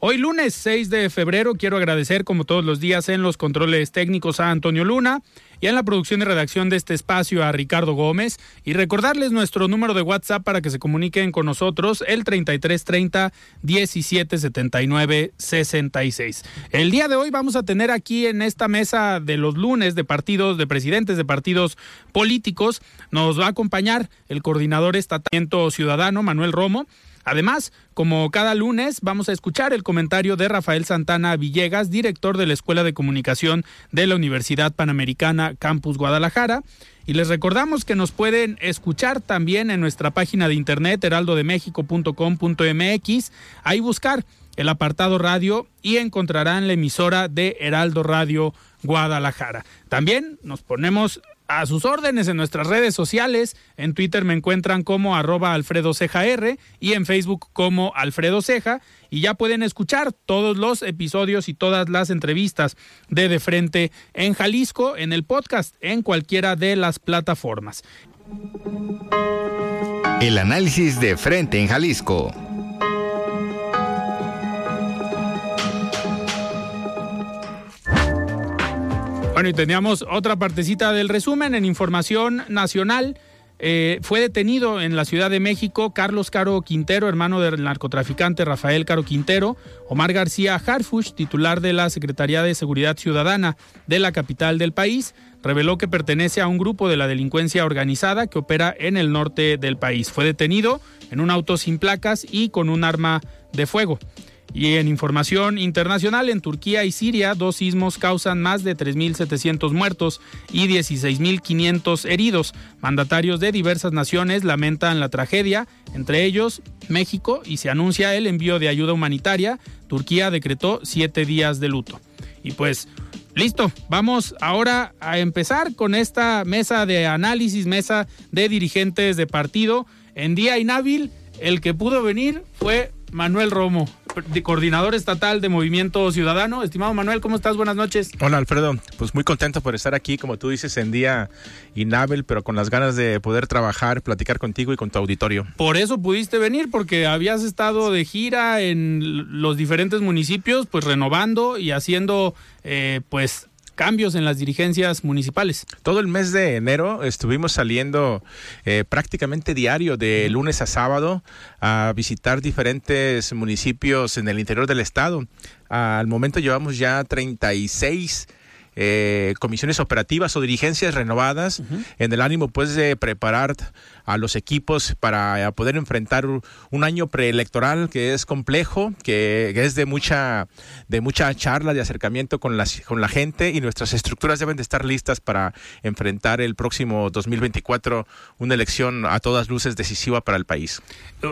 Hoy lunes 6 de febrero quiero agradecer como todos los días en los controles técnicos a Antonio Luna y en la producción y redacción de este espacio a Ricardo Gómez y recordarles nuestro número de WhatsApp para que se comuniquen con nosotros el 3330 1779 66. El día de hoy vamos a tener aquí en esta mesa de los lunes de partidos, de presidentes de partidos políticos, nos va a acompañar el coordinador estatal ciudadano Manuel Romo Además, como cada lunes, vamos a escuchar el comentario de Rafael Santana Villegas, director de la Escuela de Comunicación de la Universidad Panamericana Campus Guadalajara. Y les recordamos que nos pueden escuchar también en nuestra página de internet heraldodemexico.com.mx. Ahí buscar el apartado radio y encontrarán la emisora de Heraldo Radio Guadalajara. También nos ponemos a sus órdenes en nuestras redes sociales. En Twitter me encuentran como arroba Alfredo Ceja y en Facebook como Alfredo Ceja. Y ya pueden escuchar todos los episodios y todas las entrevistas de De Frente en Jalisco en el podcast en cualquiera de las plataformas. El análisis de Frente en Jalisco. Bueno, y teníamos otra partecita del resumen en información nacional. Eh, fue detenido en la Ciudad de México Carlos Caro Quintero, hermano del narcotraficante Rafael Caro Quintero, Omar García Harfush, titular de la Secretaría de Seguridad Ciudadana de la capital del país, reveló que pertenece a un grupo de la delincuencia organizada que opera en el norte del país. Fue detenido en un auto sin placas y con un arma de fuego. Y en información internacional, en Turquía y Siria, dos sismos causan más de 3.700 muertos y 16.500 heridos. Mandatarios de diversas naciones lamentan la tragedia, entre ellos México, y se anuncia el envío de ayuda humanitaria. Turquía decretó siete días de luto. Y pues, listo, vamos ahora a empezar con esta mesa de análisis, mesa de dirigentes de partido. En día inhábil, el que pudo venir fue Manuel Romo, coordinador estatal de Movimiento Ciudadano. Estimado Manuel, ¿cómo estás? Buenas noches. Hola Alfredo, pues muy contento por estar aquí, como tú dices, en día inhábil, pero con las ganas de poder trabajar, platicar contigo y con tu auditorio. Por eso pudiste venir, porque habías estado de gira en los diferentes municipios, pues renovando y haciendo, eh, pues cambios en las dirigencias municipales. Todo el mes de enero estuvimos saliendo eh, prácticamente diario de lunes a sábado a visitar diferentes municipios en el interior del estado. Al momento llevamos ya 36 eh, comisiones operativas o dirigencias renovadas en el ánimo pues de preparar a los equipos para poder enfrentar un año preelectoral que es complejo, que, es de mucha, de mucha charla, de acercamiento con, las, con la gente y nuestras estructuras deben de estar listas para enfrentar el próximo 2024 una elección a todas luces decisiva para el país.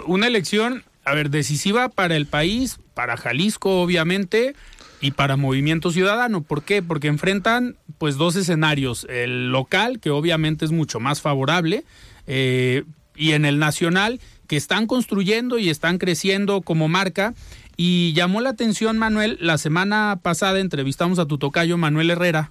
Una elección, a ver, decisiva para el país, para Jalisco obviamente, y para Movimiento Ciudadano. ¿Por qué? Porque enfrentan pues dos escenarios. El local, que obviamente es mucho más favorable, eh, y en el nacional, que están construyendo y están creciendo como marca. Y llamó la atención, Manuel, la semana pasada entrevistamos a tu tocayo Manuel Herrera,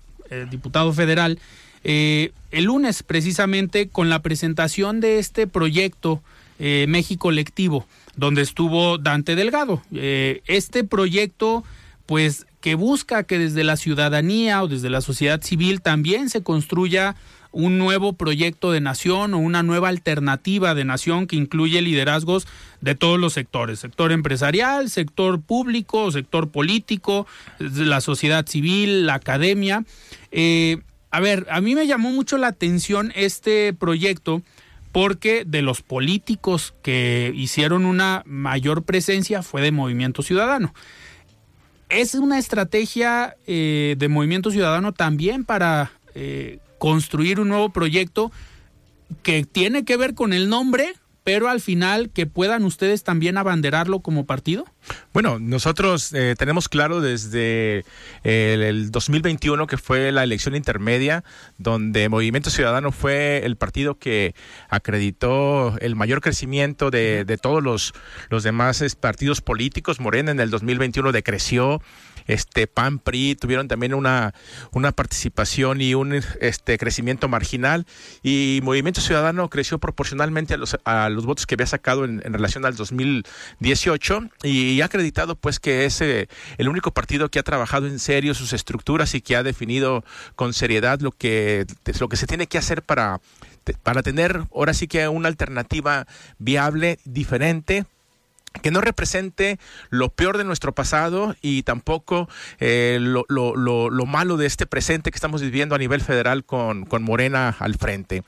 diputado federal, eh, el lunes precisamente con la presentación de este proyecto eh, México Lectivo, donde estuvo Dante Delgado. este proyecto pues que busca que desde la ciudadanía o desde la sociedad civil también se construya un nuevo proyecto de nación o una nueva alternativa de nación que incluye liderazgos de todos los sectores, sector empresarial, sector público, sector político, la sociedad civil, la academia. Eh, a ver, a mí me llamó mucho la atención este proyecto porque de los políticos que hicieron una mayor presencia fue de Movimiento Ciudadano. Es una estrategia eh, de Movimiento Ciudadano también para eh, construir un nuevo proyecto que tiene que ver con el nombre, pero al final que puedan ustedes también abanderarlo como partido? Bueno, nosotros eh, tenemos claro desde eh, el, 2021 que fue la elección intermedia, donde Movimiento Ciudadano fue el partido que acreditó el mayor crecimiento de, de todos los, los demás partidos políticos. Morena en el 2021 decreció este PAN, PRI tuvieron también una, una participación y un este crecimiento marginal. Y Movimiento Ciudadano creció proporcionalmente a los, a los votos que había sacado en, relación al 2018 y, ha acreditado pues que es eh, el único partido que ha trabajado en serio sus estructuras y que ha definido con seriedad lo que, lo que se tiene que hacer para para tener ahora sí que una alternativa viable, diferente, que no represente lo peor de nuestro pasado y tampoco eh, lo, lo, lo, malo de este presente que estamos viviendo a nivel federal con, con Morena al frente.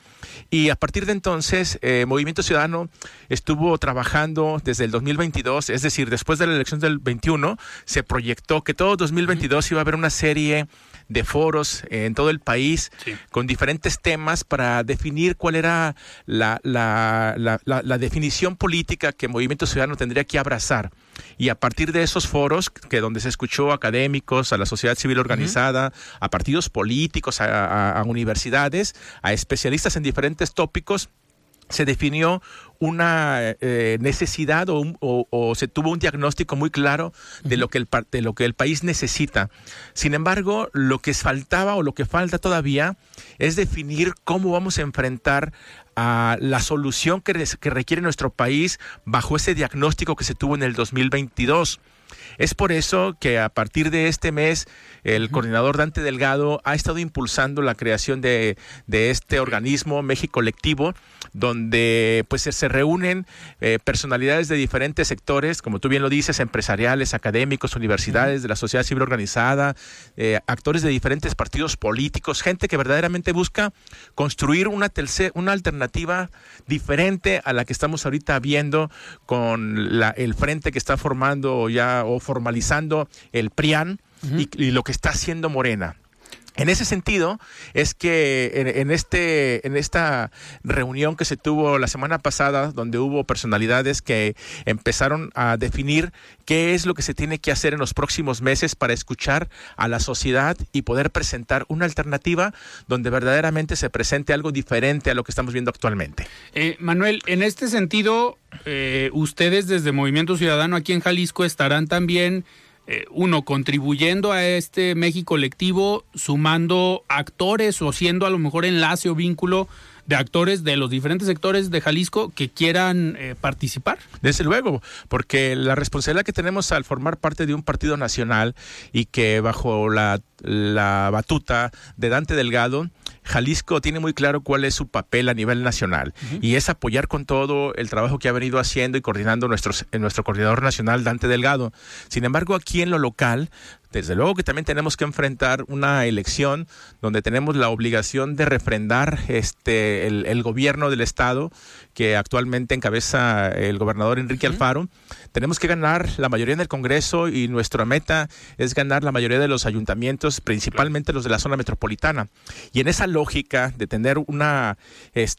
Y a partir de entonces, eh, Movimiento Ciudadano estuvo trabajando desde el 2022, es decir, después de la elección del 21, se proyectó que todo 2022 iba a haber una serie de foros en todo el país con diferentes temas para definir cuál era la, la, la, la, definición política que Movimiento Ciudadano tendría que abrazar. Y a partir de esos foros, que donde se escuchó a académicos, a la sociedad civil organizada, a partidos políticos, a universidades, a especialistas en diferentes tópicos, se definió una eh, necesidad o, se tuvo un diagnóstico muy claro de lo, que el, de lo que el país necesita. Sin embargo, lo que faltaba o lo que falta todavía es definir cómo vamos a enfrentar a la solución que, que requiere nuestro país bajo ese diagnóstico que se tuvo en el 2022. Es por eso que a partir de este mes el coordinador Dante Delgado ha estado impulsando la creación de, de este organismo México Colectivo, donde pues se reúnen eh, personalidades de diferentes sectores, como tú bien lo dices, empresariales, académicos, universidades, de la sociedad civil organizada, eh, actores de diferentes partidos políticos, gente que verdaderamente busca construir una, una alternativa diferente a la que estamos ahorita viendo con la, el frente que está formando ya o formalizando el PRIAN y, lo que está haciendo Morena. En ese sentido, es que en, este, en esta reunión que se tuvo la semana pasada, donde hubo personalidades que empezaron a definir qué es lo que se tiene que hacer en los próximos meses para escuchar a la sociedad y poder presentar una alternativa donde verdaderamente se presente algo diferente a lo que estamos viendo actualmente. Eh, Manuel, en este sentido, eh, ustedes desde Movimiento Ciudadano aquí en Jalisco estarán también eh, uno, contribuyendo a este México colectivo, sumando actores o siendo a lo mejor enlace o vínculo de actores de los diferentes sectores de Jalisco que quieran eh, participar? Desde luego, porque la responsabilidad que tenemos al formar parte de un partido nacional y que bajo la, la batuta de Dante Delgado Jalisco tiene muy claro cuál es su papel a nivel nacional y es apoyar con todo el trabajo que ha venido haciendo y coordinando nuestros, nuestro coordinador nacional, Dante Delgado. Sin embargo, aquí en lo local desde luego que también tenemos que enfrentar una elección donde tenemos la obligación de refrendar este el, gobierno del estado que actualmente encabeza el gobernador Enrique Alfaro. Tenemos que ganar la mayoría en el Congreso y nuestra meta es ganar la mayoría de los ayuntamientos, principalmente los de la zona metropolitana. Y en esa lógica de tener una,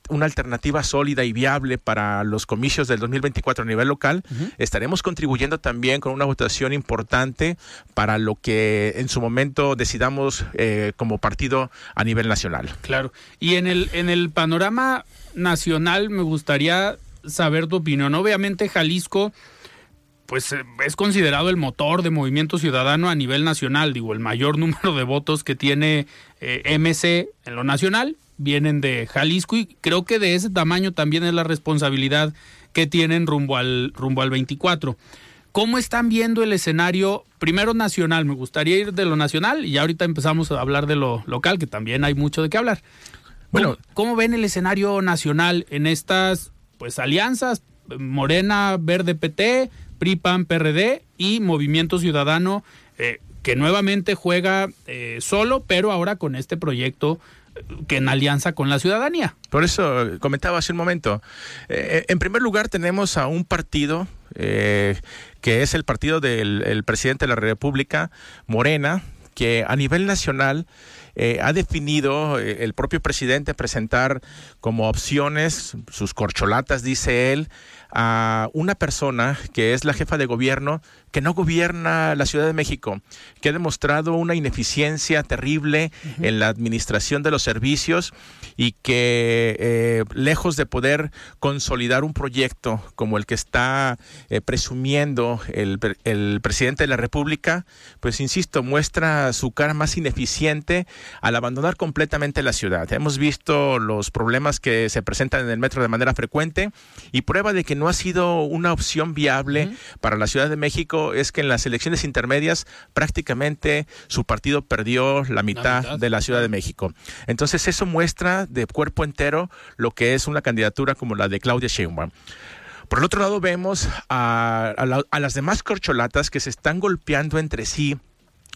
una alternativa sólida y viable para los comicios del 2024 a nivel local, estaremos contribuyendo también con una votación importante para lo que en su momento decidamos eh, como partido a nivel nacional. Claro. Y en el, en el panorama nacional me gustaría saber tu opinión. Obviamente Jalisco pues eh, es considerado el motor de movimiento ciudadano a nivel nacional, digo, el mayor número de votos que tiene eh, MC en lo nacional vienen de Jalisco y creo que de ese tamaño también es la responsabilidad que tienen rumbo al rumbo al 24. ¿Cómo están viendo el escenario, primero nacional? Me gustaría ir de lo nacional y ahorita empezamos a hablar de lo local, que también hay mucho de qué hablar. Bueno, ¿cómo, ven el escenario nacional en estas pues alianzas? Morena, Verde PT, PRI, PAN, PRD y Movimiento Ciudadano, eh, que nuevamente juega eh, solo, pero ahora con este proyecto eh, que en alianza con la ciudadanía. Por eso comentaba hace un momento. en primer lugar, tenemos a un partido que es el partido del presidente de la República, Morena, que a nivel nacional eh, ha definido eh, el propio presidente presentar como opciones sus corcholatas, dice él, a una persona que es la jefa de gobierno que no gobierna la Ciudad de México, que ha demostrado una ineficiencia terrible en la administración de los servicios y que eh, lejos de poder consolidar un proyecto como el que está eh, presumiendo el, el, presidente de la República, pues insisto, muestra su cara más ineficiente al abandonar completamente la ciudad. Hemos visto los problemas que se presentan en el metro de manera frecuente y prueba de que no ha sido una opción viable para la Ciudad de México es que en las elecciones intermedias prácticamente su partido perdió la mitad, de la Ciudad de México. Entonces eso muestra de cuerpo entero lo que es una candidatura como la de Claudia Sheinbaum. Por el otro lado vemos a, a las demás corcholatas que se están golpeando entre sí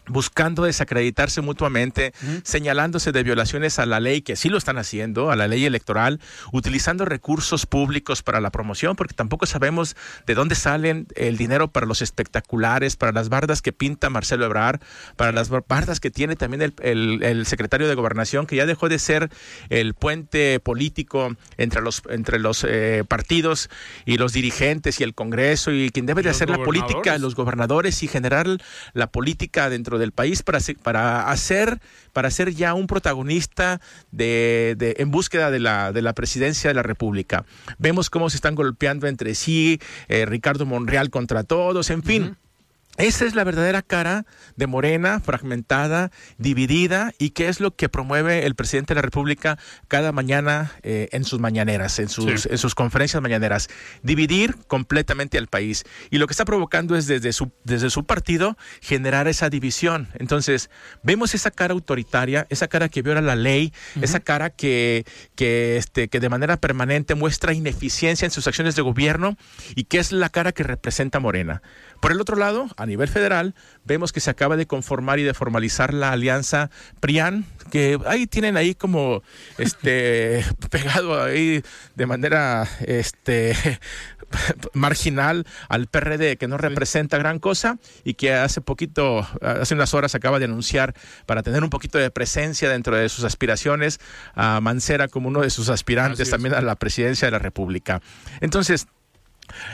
buscando desacreditarse mutuamente, señalándose de violaciones a la ley, que sí lo están haciendo, a la ley electoral, utilizando recursos públicos para la promoción, porque tampoco sabemos de dónde salen el dinero para los espectaculares, para las bardas que pinta Marcelo Ebrard, para las bardas que tiene también el, secretario de Gobernación, que ya dejó de ser el puente político entre los, entre los eh, partidos y los dirigentes y el Congreso, y quien debe de hacer la política, los gobernadores y generar la política dentro del país para, para hacer para ser ya un protagonista de, de, en búsqueda de la, de la presidencia de la República. Vemos cómo se están golpeando entre sí, eh, Ricardo Monreal contra todos, en fin. Esa es la verdadera cara de Morena, fragmentada, dividida, y qué es lo que promueve el presidente de la República cada mañana eh, en sus mañaneras, en sus, en sus conferencias mañaneras. Dividir completamente al país. Y lo que está provocando es desde su, desde su partido generar esa división. Entonces, vemos esa cara autoritaria, esa cara que viola la ley, esa cara que, que, este, que de manera permanente muestra ineficiencia en sus acciones de gobierno y que es la cara que representa Morena. Por el otro lado, a nivel federal, vemos que se acaba de conformar y de formalizar la alianza PRIAN, que ahí tienen ahí como este pegado ahí de manera este marginal al PRD que no representa gran cosa y que hace poquito, hace unas horas acaba de anunciar para tener un poquito de presencia dentro de sus aspiraciones a Mancera como uno de sus aspirantes también a la presidencia de la República. Entonces,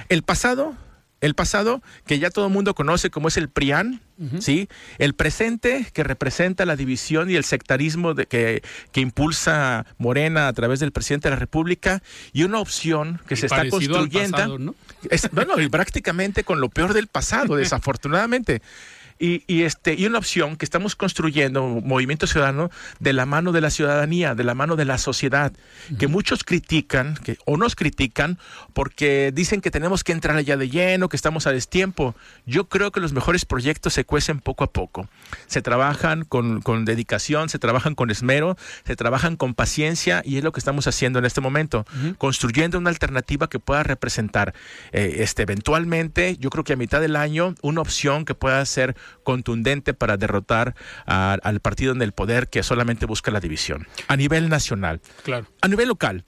el pasado el pasado, que ya todo el mundo conoce como es el PRIAN, ¿sí? El presente, que representa la división y el sectarismo de, que, que, impulsa Morena a través del presidente de la República, y una opción que se está construyendo. ¿no? bueno, y prácticamente con lo peor del pasado, desafortunadamente. Y, este, y una opción que estamos construyendo, Movimiento Ciudadano, de la mano de la ciudadanía, de la mano de la sociedad, que muchos critican que, o nos critican porque dicen que tenemos que entrar allá de lleno, que estamos a destiempo. Yo creo que los mejores proyectos se cuecen poco a poco. Se trabajan con, dedicación, se trabajan con esmero, se trabajan con paciencia y es lo que estamos haciendo en este momento, construyendo una alternativa que pueda representar eh, este, eventualmente, yo creo que a mitad del año, una opción que pueda ser contundente para derrotar al partido en el poder que solamente busca la división. A nivel nacional. Claro. A nivel local,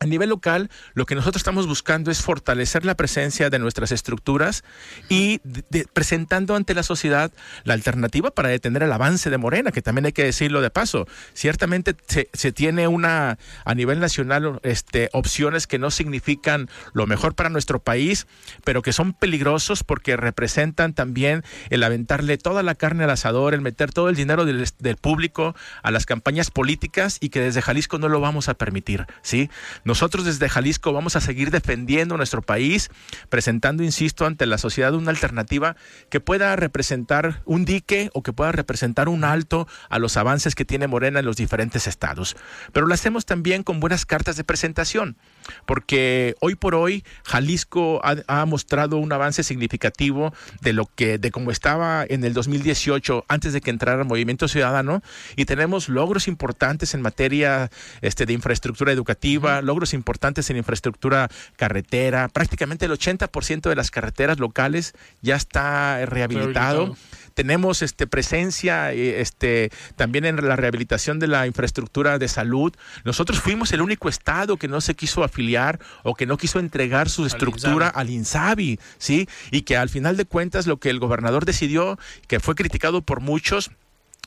a nivel local, lo que nosotros estamos buscando es fortalecer la presencia de nuestras estructuras y presentando ante la sociedad la alternativa para detener el avance de Morena, que también hay que decirlo de paso. Ciertamente se, tiene una, a nivel nacional, este, opciones que no significan lo mejor para nuestro país, pero que son peligrosos porque representan también el aventarle toda la carne al asador, el meter todo el dinero del, del público a las campañas políticas y que desde Jalisco no lo vamos a permitir, ¿sí? Nosotros desde Jalisco vamos a seguir defendiendo nuestro país, presentando, insisto, ante la sociedad una alternativa que pueda representar un dique o que pueda representar un alto a los avances que tiene Morena en los diferentes estados. Pero lo hacemos también con buenas cartas de presentación. porque hoy por hoy Jalisco ha, mostrado un avance significativo de lo que, de cómo estaba en el 2018 antes de que entrara el Movimiento Ciudadano y tenemos logros importantes en materia este, de infraestructura educativa, logros importantes en infraestructura carretera, prácticamente el 80% de las carreteras locales ya está rehabilitado tenemos este, presencia eh, este, también en la rehabilitación de la infraestructura de salud. Nosotros fuimos el único estado que no se quiso afiliar o que no quiso entregar su estructura al INSABI, ¿sí? Y que al final de cuentas lo que el gobernador decidió, que fue criticado por muchos,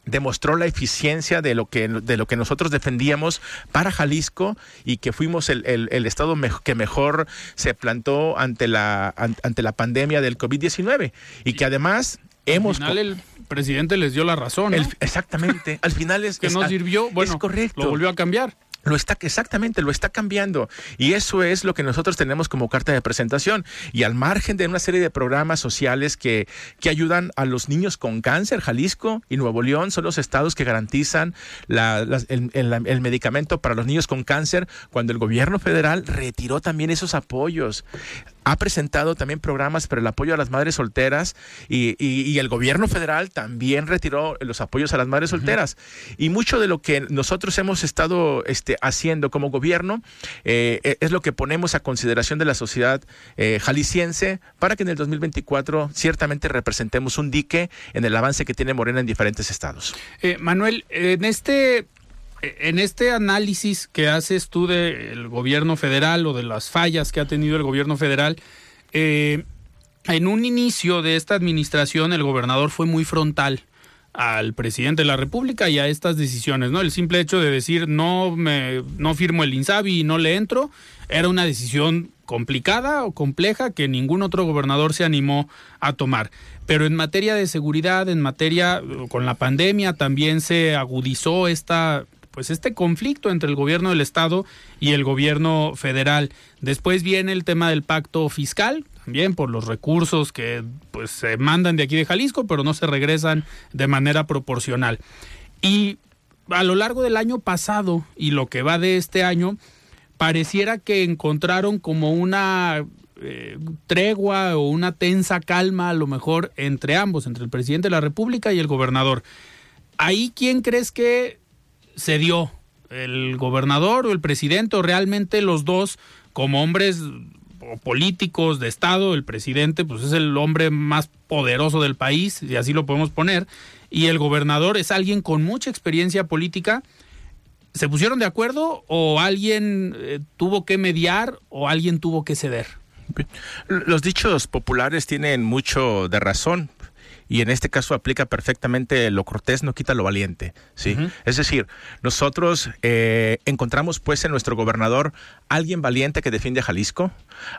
demostró la eficiencia de lo que de lo que nosotros defendíamos para Jalisco y que fuimos el, el, estado que mejor se plantó ante la ante la pandemia del COVID-19 y que además Hemos Al final el presidente les dio la razón. exactamente. Al final es que no sirvió. Bueno, es correcto. Lo volvió a cambiar. Lo está, exactamente, lo está cambiando. Y eso es lo que nosotros tenemos como carta de presentación. Y al margen de una serie de programas sociales que, que ayudan a los niños con cáncer, Jalisco y Nuevo León son los estados que garantizan el, el, medicamento para los niños con cáncer cuando el gobierno federal retiró también esos apoyos ha presentado también programas para el apoyo a las madres solteras y, y, el gobierno federal también retiró los apoyos a las madres solteras. Y mucho de lo que nosotros hemos estado este, haciendo como gobierno eh, e, es lo que ponemos a consideración de la sociedad eh, jalisciense para que en el 2024 ciertamente representemos un dique en el avance que tiene Morena en diferentes estados. Eh, Manuel, en este en este análisis que haces tú del gobierno federal o de las fallas que ha tenido el gobierno federal, eh, en un inicio de esta administración el gobernador fue muy frontal al presidente de la República y a estas decisiones, ¿no? El simple hecho de decir no me no firmo el INSABI y no le entro era una decisión complicada o compleja que ningún otro gobernador se animó a tomar. Pero en materia de seguridad, en materia con la pandemia también se agudizó esta pues este conflicto entre el gobierno del estado y el gobierno federal. Después viene el tema del pacto fiscal, también por los recursos que pues se mandan de aquí de Jalisco, pero no se regresan de manera proporcional. Y a lo largo del año pasado y lo que va de este año, pareciera que encontraron como una eh, tregua o una tensa calma a lo mejor entre ambos, entre el presidente de la República y el gobernador. Ahí, ¿quién crees que se? ¿El gobernador o el presidente o realmente los dos como hombres políticos de Estado? El presidente pues es el hombre más poderoso del país, y así lo podemos poner, y el gobernador es alguien con mucha experiencia política. ¿Se pusieron de acuerdo o alguien eh, tuvo que mediar o alguien tuvo que ceder? Los dichos populares tienen mucho de razón y en este caso aplica perfectamente lo cortés no quita lo valiente, ¿sí? Es decir, nosotros eh, encontramos pues en nuestro gobernador alguien valiente que defiende a Jalisco,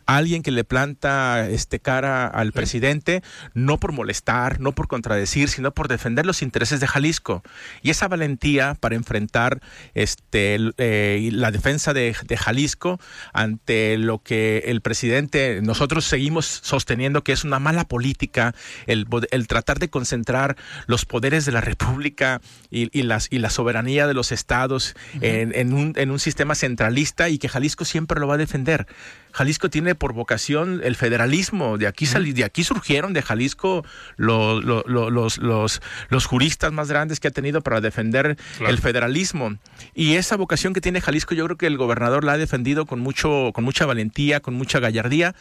alguien que le planta este cara al presidente, no por molestar, no por contradecir, sino por defender los intereses de Jalisco. Y esa valentía para enfrentar este, eh, la defensa de, de Jalisco ante lo que el presidente, nosotros seguimos sosteniendo que es una mala política el, el tratar de concentrar los poderes de la República y, las, y la soberanía de los estados en, un, en un sistema centralista y que Jalisco siempre lo va a defender. Jalisco tiene por vocación el federalismo. De aquí, de aquí surgieron de Jalisco los, los, juristas más grandes que ha tenido para defender el federalismo. Y esa vocación que tiene Jalisco, yo creo que el gobernador la ha defendido con, mucho, con mucha valentía, con mucha gallardía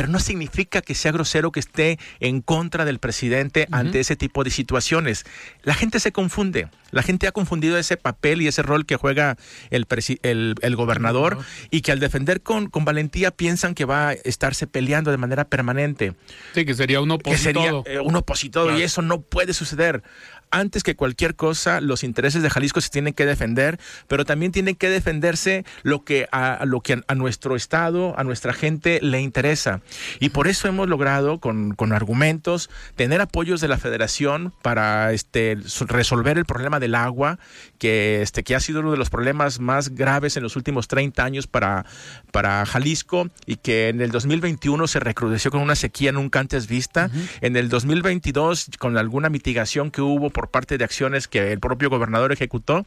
pero no significa que sea grosero que esté en contra del presidente ante ese tipo de situaciones. La gente se confunde, la gente ha confundido ese papel y ese rol que juega el, el, gobernador y que al defender con, con valentía piensan que va a estarse peleando de manera permanente. Sí, que sería un opositor. sería eh, un opositor y eso no puede suceder antes que cualquier cosa, los intereses de Jalisco se tienen que defender, pero también tienen que defenderse lo que a, lo que a nuestro estado, a nuestra gente le interesa. Y por eso hemos logrado, con, con argumentos, tener apoyos de la federación para este, resolver el problema del agua, que, este, que ha sido uno de los problemas más graves en los últimos 30 años para, para Jalisco y que en el 2021 se recrudeció con una sequía nunca antes vista. En el 2022, con alguna mitigación que hubo por parte de acciones que el propio gobernador ejecutó,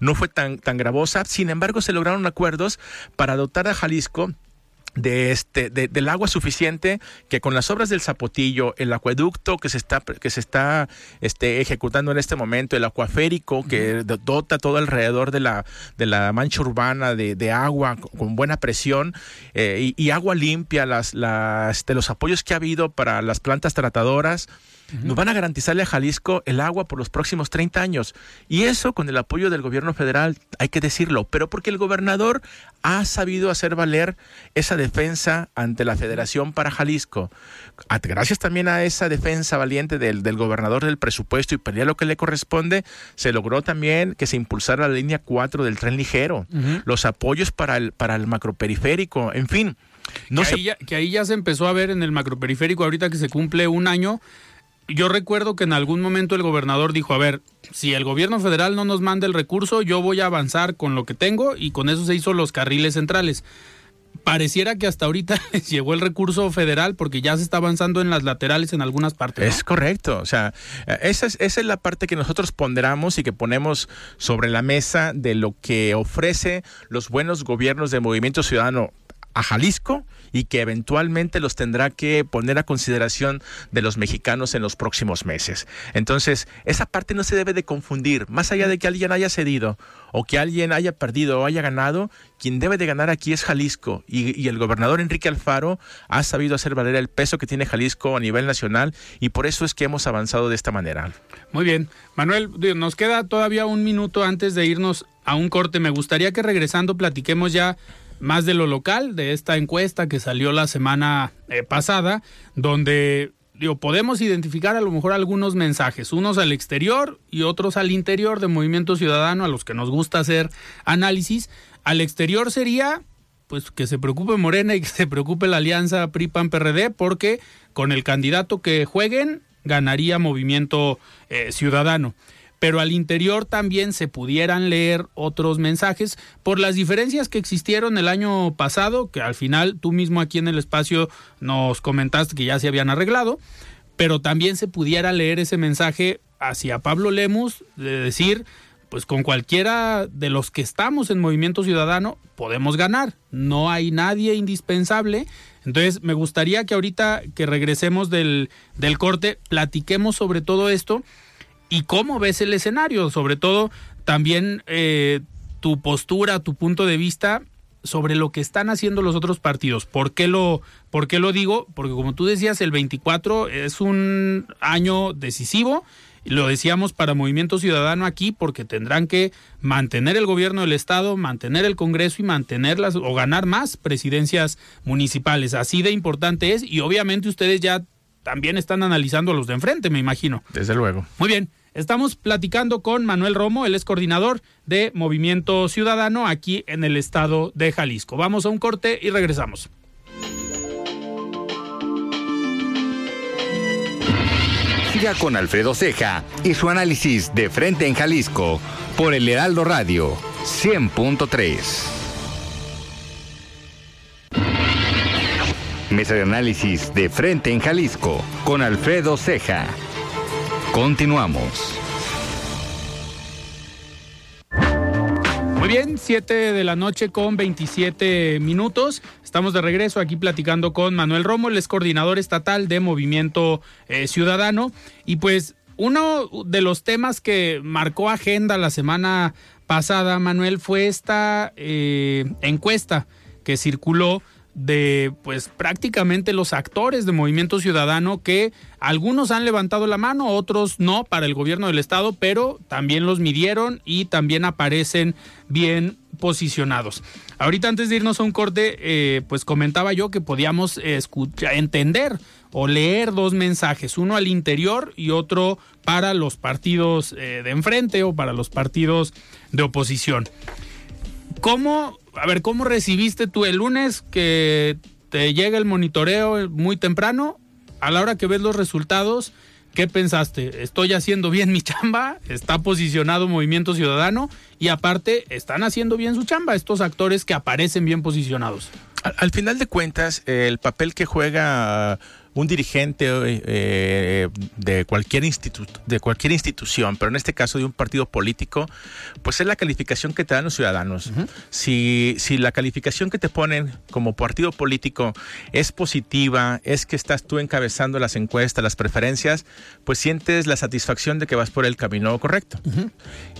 no fue tan, tan gravosa. Sin embargo, se lograron acuerdos para dotar a Jalisco de este del agua suficiente que con las obras del Zapotillo, el acueducto que se está que se está este, ejecutando en este momento, el acuaférico que dota todo alrededor de la de la mancha urbana de, agua con buena presión eh, y, agua limpia, las, las de los apoyos que ha habido para las plantas tratadoras nos van a garantizarle a Jalisco el agua por los próximos 30 años. Y eso con el apoyo del gobierno federal, hay que decirlo, pero porque el gobernador ha sabido hacer valer esa defensa ante la federación para Jalisco. Gracias también a esa defensa valiente del, gobernador del presupuesto y pelear lo que le corresponde, se logró también que se impulsara la línea 4 del tren ligero, los apoyos para el, para el macroperiférico, en fin. No que, que ahí ya se empezó a ver en el macroperiférico, ahorita que se cumple un año, yo recuerdo que en algún momento el gobernador dijo, a ver, si el gobierno federal no nos manda el recurso, yo voy a avanzar con lo que tengo y con eso se hizo los carriles centrales. Pareciera que hasta ahorita llegó el recurso federal porque ya se está avanzando en las laterales en algunas partes. Es correcto, o sea, esa es, esa es la parte que nosotros ponderamos y que ponemos sobre la mesa de lo que ofrece los buenos gobiernos de Movimiento Ciudadano a Jalisco y que eventualmente los tendrá que poner a consideración de los mexicanos en los próximos meses. Entonces, esa parte no se debe de confundir, más allá de que alguien haya cedido o que alguien haya perdido o haya ganado, quien debe de ganar aquí es Jalisco y, y, el gobernador Enrique Alfaro ha sabido hacer valer el peso que tiene Jalisco a nivel nacional y por eso es que hemos avanzado de esta manera. Muy bien, Manuel, nos queda todavía un minuto antes de irnos a un corte. Me gustaría que regresando platiquemos ya más de lo local, de esta encuesta que salió la semana eh, pasada, donde digo, podemos identificar a lo mejor algunos mensajes, unos al exterior y otros al interior de Movimiento Ciudadano, a los que nos gusta hacer análisis. Al exterior sería pues que se preocupe Morena y que se preocupe la alianza PRI-PAN-PRD porque con el candidato que jueguen ganaría Movimiento eh, Ciudadano pero al interior también se pudieran leer otros mensajes por las diferencias que existieron el año pasado, que al final tú mismo aquí en el espacio nos comentaste que ya se habían arreglado, pero también se pudiera leer ese mensaje hacia Pablo Lemus de decir, pues con cualquiera de los que estamos en Movimiento Ciudadano podemos ganar, no hay nadie indispensable. Entonces me gustaría que ahorita que regresemos del, del corte platiquemos sobre todo esto y cómo ves el escenario, sobre todo también eh, tu postura, tu punto de vista sobre lo que están haciendo los otros partidos. ¿Por qué, lo, ¿Por qué lo digo? Porque como tú decías, el 24 es un año decisivo. Lo decíamos para Movimiento Ciudadano aquí porque tendrán que mantener el gobierno del Estado, mantener el Congreso y mantenerlas o ganar más presidencias municipales. Así de importante es y obviamente ustedes ya también están analizando a los de enfrente, me imagino. Desde luego. Muy bien. Estamos platicando con Manuel Romo, él es coordinador de Movimiento Ciudadano aquí en el estado de Jalisco. Vamos a un corte y regresamos. Siga con Alfredo Ceja y su análisis de frente en Jalisco por el Heraldo Radio 100.3. Mesa de análisis de frente en Jalisco con Alfredo Ceja. Continuamos. Muy bien, 7 de la noche con 27 minutos. Estamos de regreso aquí platicando con Manuel Romo, el es coordinador estatal de Movimiento eh, Ciudadano. Y pues uno de los temas que marcó agenda la semana pasada, Manuel, fue esta eh, encuesta que circuló de pues prácticamente los actores de Movimiento Ciudadano que algunos han levantado la mano, otros no para el gobierno del estado, pero también los midieron y también aparecen bien posicionados. Ahorita antes de irnos a un corte, eh, pues comentaba yo que podíamos escuchar, entender o leer dos mensajes, uno al interior y otro para los partidos eh, de enfrente o para los partidos de oposición. ¿Cómo a ver, ¿cómo recibiste tú el lunes que te llega el monitoreo muy temprano, a la hora que ves los resultados, ¿qué pensaste? ¿Estoy haciendo bien mi chamba? ¿Está posicionado Movimiento Ciudadano? Y aparte, ¿están haciendo bien su chamba estos actores que aparecen bien posicionados? Al, al final de cuentas, el papel que juega un dirigente eh, de, cualquier de cualquier institución, pero en este caso de un partido político, pues es la calificación que te dan los ciudadanos. si, si la calificación que te ponen como partido político es positiva, es que estás tú encabezando las encuestas, las preferencias, pues sientes la satisfacción de que vas por el camino correcto.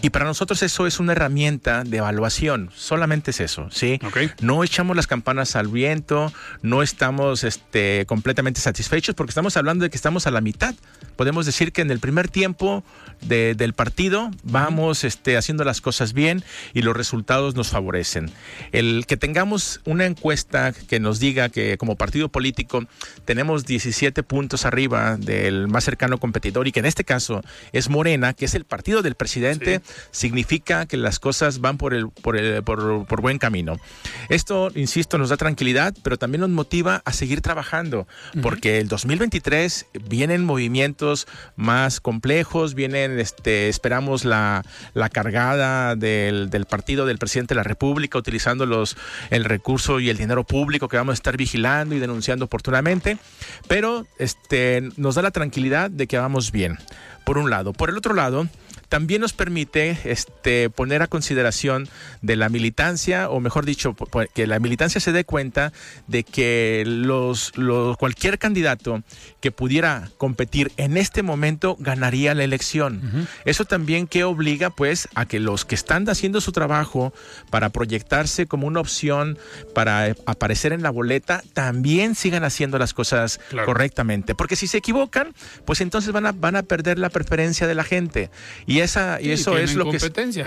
Y para nosotros eso es una herramienta de evaluación, solamente es eso, ¿sí? No echamos las campanas al viento, no estamos este, completamente satisfechos satisfechos porque estamos hablando de que estamos a la mitad. Podemos decir que en el primer tiempo del partido vamos este, haciendo las cosas bien y los resultados nos favorecen. El que tengamos una encuesta que nos diga que como partido político tenemos 17 puntos arriba del más cercano competidor y que en este caso es Morena, que es el partido del presidente, significa que las cosas van por, el, por, el, por, por buen camino. Esto, insisto, nos da tranquilidad, pero también nos motiva a seguir trabajando, porque el 2023 vienen movimientos más complejos, vienen, este, esperamos la, cargada del, partido del presidente de la República utilizando los, el recurso y el dinero público que vamos a estar vigilando y denunciando oportunamente, pero este, nos da la tranquilidad de que vamos bien, por un lado. Por el otro lado, también nos permite este, poner a consideración de la militancia, o mejor dicho, que la militancia se dé cuenta de que los, cualquier candidato que pudiera competir en este momento ganaría la elección. Eso también que obliga pues a que los que están haciendo su trabajo para proyectarse como una opción para aparecer en la boleta también sigan haciendo las cosas correctamente. Porque si se equivocan, pues entonces van a, van a perder la preferencia de la gente. Y y esa y eso es lo que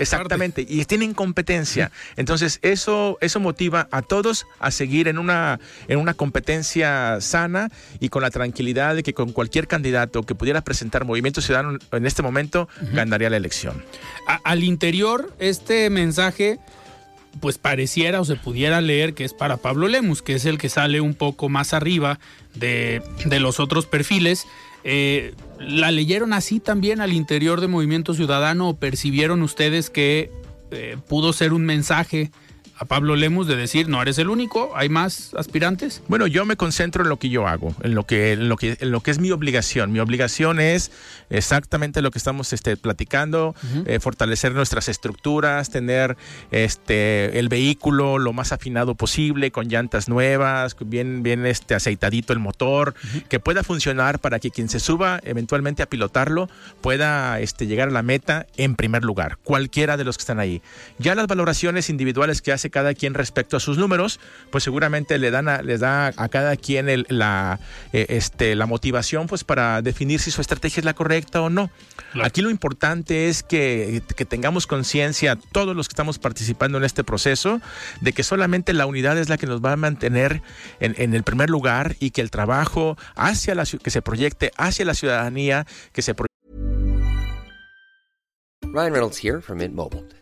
exactamente y tienen competencia. Entonces, eso eso motiva a todos a seguir en una en una competencia sana y con la tranquilidad de que con cualquier candidato que pudiera presentar Movimiento Ciudadano en este momento ganaría la elección. al interior este mensaje pues pareciera o se pudiera leer que es para Pablo Lemus, que es el que sale un poco más arriba de, de los otros perfiles. Eh, ¿La leyeron así también al interior de Movimiento Ciudadano o percibieron ustedes que eh, pudo ser un mensaje a Pablo Lemus de decir, no eres el único, hay más aspirantes? Bueno, yo me concentro en lo que yo hago, en lo que, en lo que, en lo que es mi obligación. Mi obligación es exactamente lo que estamos este, platicando, eh, fortalecer nuestras estructuras, tener este, el vehículo lo más afinado posible, con llantas nuevas, bien, bien este, aceitadito el motor, que pueda funcionar para que quien se suba eventualmente a pilotarlo pueda este, llegar a la meta en primer lugar, cualquiera de los que están ahí. Ya las valoraciones individuales que hace cada quien respecto a sus números, pues seguramente le dan a, les da a cada quien la, eh, este, la motivación pues para definir si su estrategia es la correcta o no. Aquí lo importante es que, tengamos conciencia, todos los que estamos participando en este proceso, de que solamente la unidad es la que nos va a mantener en, el primer lugar y que el trabajo hacia la, que se proyecte hacia la ciudadanía, que se Ryan Reynolds here from Mint Mobile.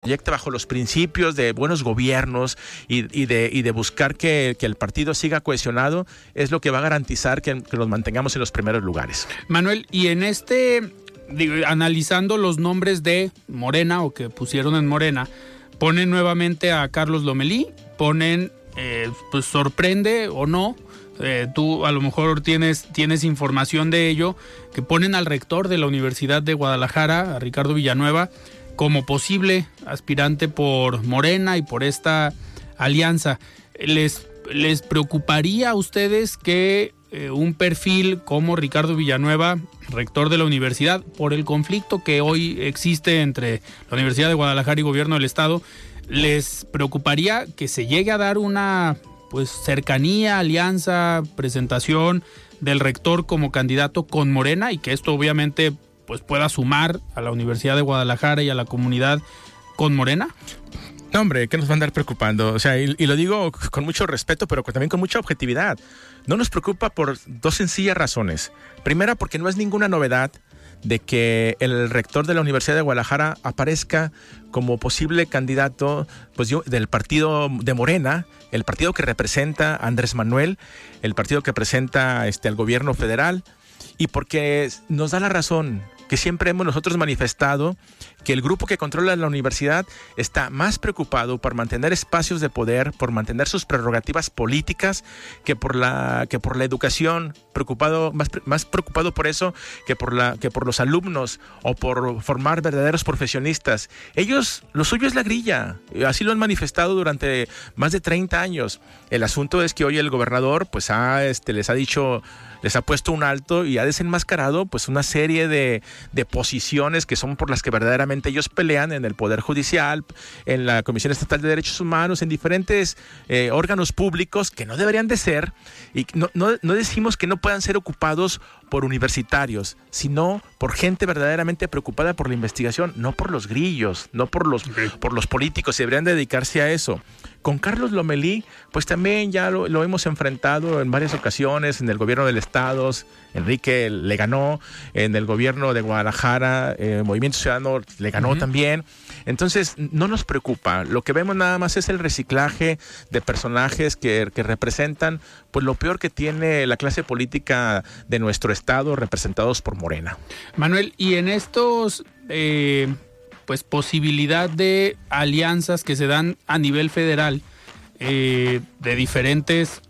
Proyecta bajo los principios de buenos gobiernos y, de, y de, buscar que, el partido siga cohesionado es lo que va a garantizar que, nos mantengamos en los primeros lugares. Manuel, y en este, digo, analizando los nombres de Morena o que pusieron en Morena, ponen nuevamente a Carlos Lomelí, ponen eh, pues sorprende o no. Eh, tú a lo mejor tienes, tienes información de ello, que ponen al rector de la Universidad de Guadalajara, a Ricardo Villanueva, como posible aspirante por Morena y por esta alianza. ¿Les, les preocuparía a ustedes que eh, un perfil como Ricardo Villanueva, rector de la universidad, por el conflicto que hoy existe entre la Universidad de Guadalajara y gobierno del estado, les preocuparía que se llegue a dar una pues cercanía, alianza, presentación del rector como candidato con Morena y que esto obviamente pues pueda sumar a la Universidad de Guadalajara y a la comunidad con Morena? No, hombre, ¿qué nos va a andar preocupando? O sea, y, lo digo con mucho respeto, pero también con mucha objetividad. No nos preocupa por dos sencillas razones. Primera, porque no es ninguna novedad de que el rector de la Universidad de Guadalajara aparezca como posible candidato pues, del partido de Morena, el partido que representa a Andrés Manuel, el partido que representa este, al gobierno federal, y porque nos da la razón que siempre hemos nosotros manifestado que el grupo que controla la universidad está más preocupado por mantener espacios de poder, por mantener sus prerrogativas políticas que por la que por la educación, preocupado más, más preocupado por eso que por la que por los alumnos o por formar verdaderos profesionistas. Ellos lo suyo es la grilla, así lo han manifestado durante más de 30 años. El asunto es que hoy el gobernador pues este, les ha dicho les ha puesto un alto y ha desenmascarado pues una serie de, de, posiciones que son por las que verdaderamente ellos pelean en el Poder Judicial, en la Comisión Estatal de Derechos Humanos, en diferentes eh, órganos públicos que no deberían de ser y no, no, no decimos que no puedan ser ocupados por universitarios, sino por gente verdaderamente preocupada por la investigación, no por los grillos, no por los, por los políticos, se deberían dedicarse a eso. Con Carlos Lomelí, pues también ya lo, lo, hemos enfrentado en varias ocasiones en el gobierno del Estado. Enrique le ganó, en el gobierno de Guadalajara, eh, Movimiento Ciudadano le ganó uh -huh. también. Entonces, no nos preocupa. Lo que vemos nada más es el reciclaje de personajes que, representan pues lo peor que tiene la clase política de nuestro Estado, representados por Morena. Manuel, y en estos. Eh pues posibilidad de alianzas que se dan a nivel federal eh, de diferentes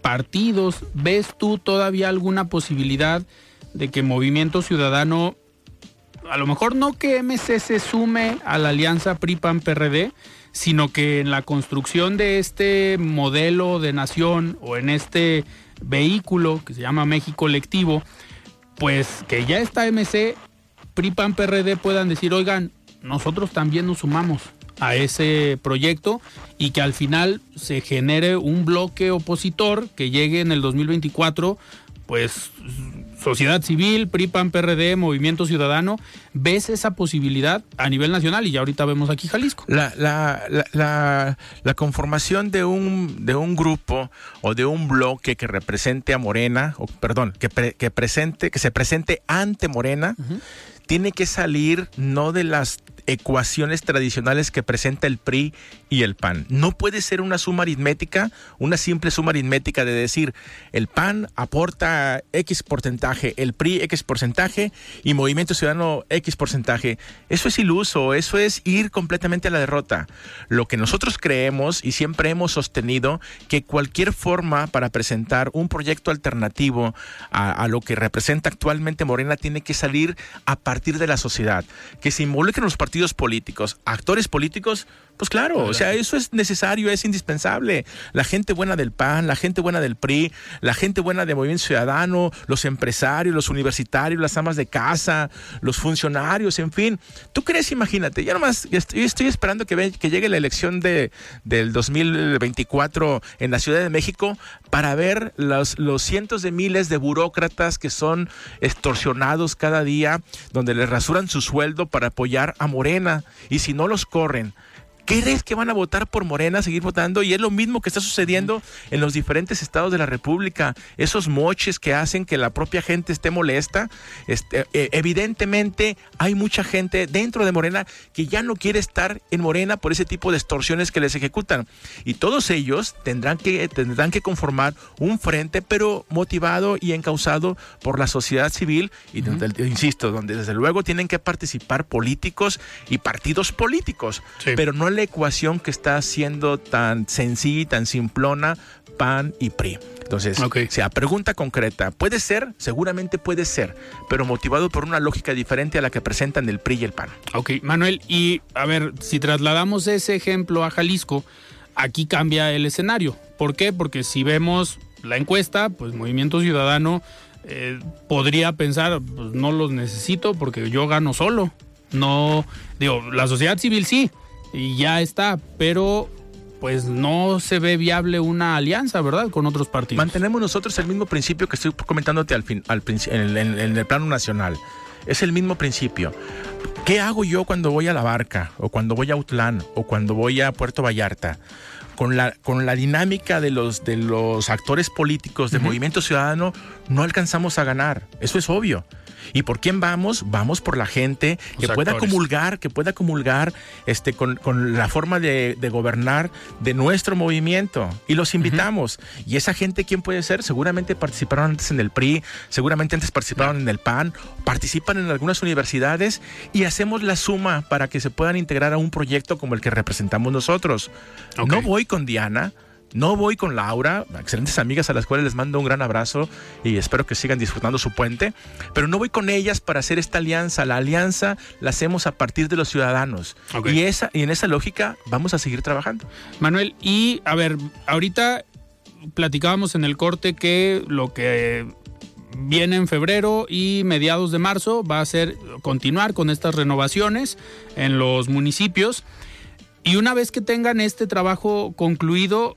partidos. ¿Ves tú todavía alguna posibilidad de que Movimiento Ciudadano, a lo mejor no que MC se sume a la alianza PRI-PAN-PRD, sino que en la construcción de este modelo de nación o en este vehículo que se llama México Colectivo, pues que ya está MC, PRI-PAN-PRD puedan decir, oigan, nosotros también nos sumamos a ese proyecto y que al final se genere un bloque opositor que llegue en el 2024, pues sociedad civil, PRI, PAN, PRD, Movimiento Ciudadano, ¿ves esa posibilidad a nivel nacional? Y ya ahorita vemos aquí Jalisco. La, la, la, la, la conformación de un, de un grupo o de un bloque que represente a Morena, o perdón, que, pre, que, presente, que se presente ante Morena, uh -huh. tiene que salir no de las ecuaciones tradicionales que presenta el PRI y el PAN. No puede ser una suma aritmética, una simple suma aritmética de decir el PAN aporta X porcentaje, el PRI X porcentaje y Movimiento Ciudadano X porcentaje. Eso es iluso, eso es ir completamente a la derrota. Lo que nosotros creemos y siempre hemos sostenido que cualquier forma para presentar un proyecto alternativo a, a lo que representa actualmente Morena tiene que salir a partir de la sociedad, que se involucren los partidos partidos políticos, actores políticos, pues claro, o sea, eso es necesario, es indispensable. La gente buena del PAN, la gente buena del PRI, la gente buena de Movimiento Ciudadano, los empresarios, los universitarios, las amas de casa, los funcionarios, en fin. ¿Tú crees, imagínate, ya nomás estoy, estoy esperando que, ve, que, llegue la elección de, del 2024 en la Ciudad de México para ver los, los cientos de miles de burócratas que son extorsionados cada día, donde les rasuran su sueldo para apoyar a Morena. Y si no los corren, ¿Crees que van a votar por Morena, seguir votando? Y es lo mismo que está sucediendo en los diferentes estados de la República. Esos moches que hacen que la propia gente esté molesta. Este, eh, evidentemente hay mucha gente dentro de Morena que ya no quiere estar en Morena por ese tipo de extorsiones que les ejecutan. Y todos ellos tendrán que, tendrán que conformar un frente, pero motivado y encausado por la sociedad civil. Y uh -huh. donde, insisto, donde desde luego tienen que participar políticos y partidos políticos. Sí. Pero no la ecuación que está haciendo tan sencilla y tan simplona PAN y PRI. Entonces, Ok. o sea, pregunta concreta, ¿puede ser? Seguramente puede ser, pero motivado por una lógica diferente a la que presentan el PRI y el PAN. Ok, Manuel, y a ver, si trasladamos ese ejemplo a Jalisco, aquí cambia el escenario. ¿Por qué? Porque si vemos la encuesta, pues Movimiento Ciudadano eh, podría pensar, pues no los necesito porque yo gano solo. No, digo, la sociedad civil sí, y ya está, pero pues no se ve viable una alianza, ¿verdad? Con otros partidos. Mantenemos nosotros el mismo principio que estoy comentándote al fin, al en, el- en- en el plano nacional. Es el mismo principio. ¿Qué hago yo cuando voy a La Barca, o cuando voy a Utlán, o cuando voy a Puerto Vallarta? Con la, con la dinámica de los, de los actores políticos de Movimiento Ciudadano, no alcanzamos a ganar. Eso es obvio. ¿Y por quién vamos? Vamos por la gente que Los pueda actores. comulgar, que pueda comulgar este, con, con la forma de, de gobernar de nuestro movimiento. Y los invitamos. Y esa gente, ¿quién puede ser? Seguramente participaron antes en el PRI, seguramente antes participaron en el PAN, participan en algunas universidades y hacemos la suma para que se puedan integrar a un proyecto como el que representamos nosotros. No voy con Diana. No voy con Laura, excelentes amigas a las cuales les mando un gran abrazo y espero que sigan disfrutando su puente, pero no voy con ellas para hacer esta alianza. La alianza la hacemos a partir de los ciudadanos y, esa, y en esa lógica vamos a seguir trabajando. Manuel, y a ver, ahorita platicábamos en el corte que lo que viene en febrero y mediados de marzo va a ser continuar con estas renovaciones en los municipios. Y una vez que tengan este trabajo concluido,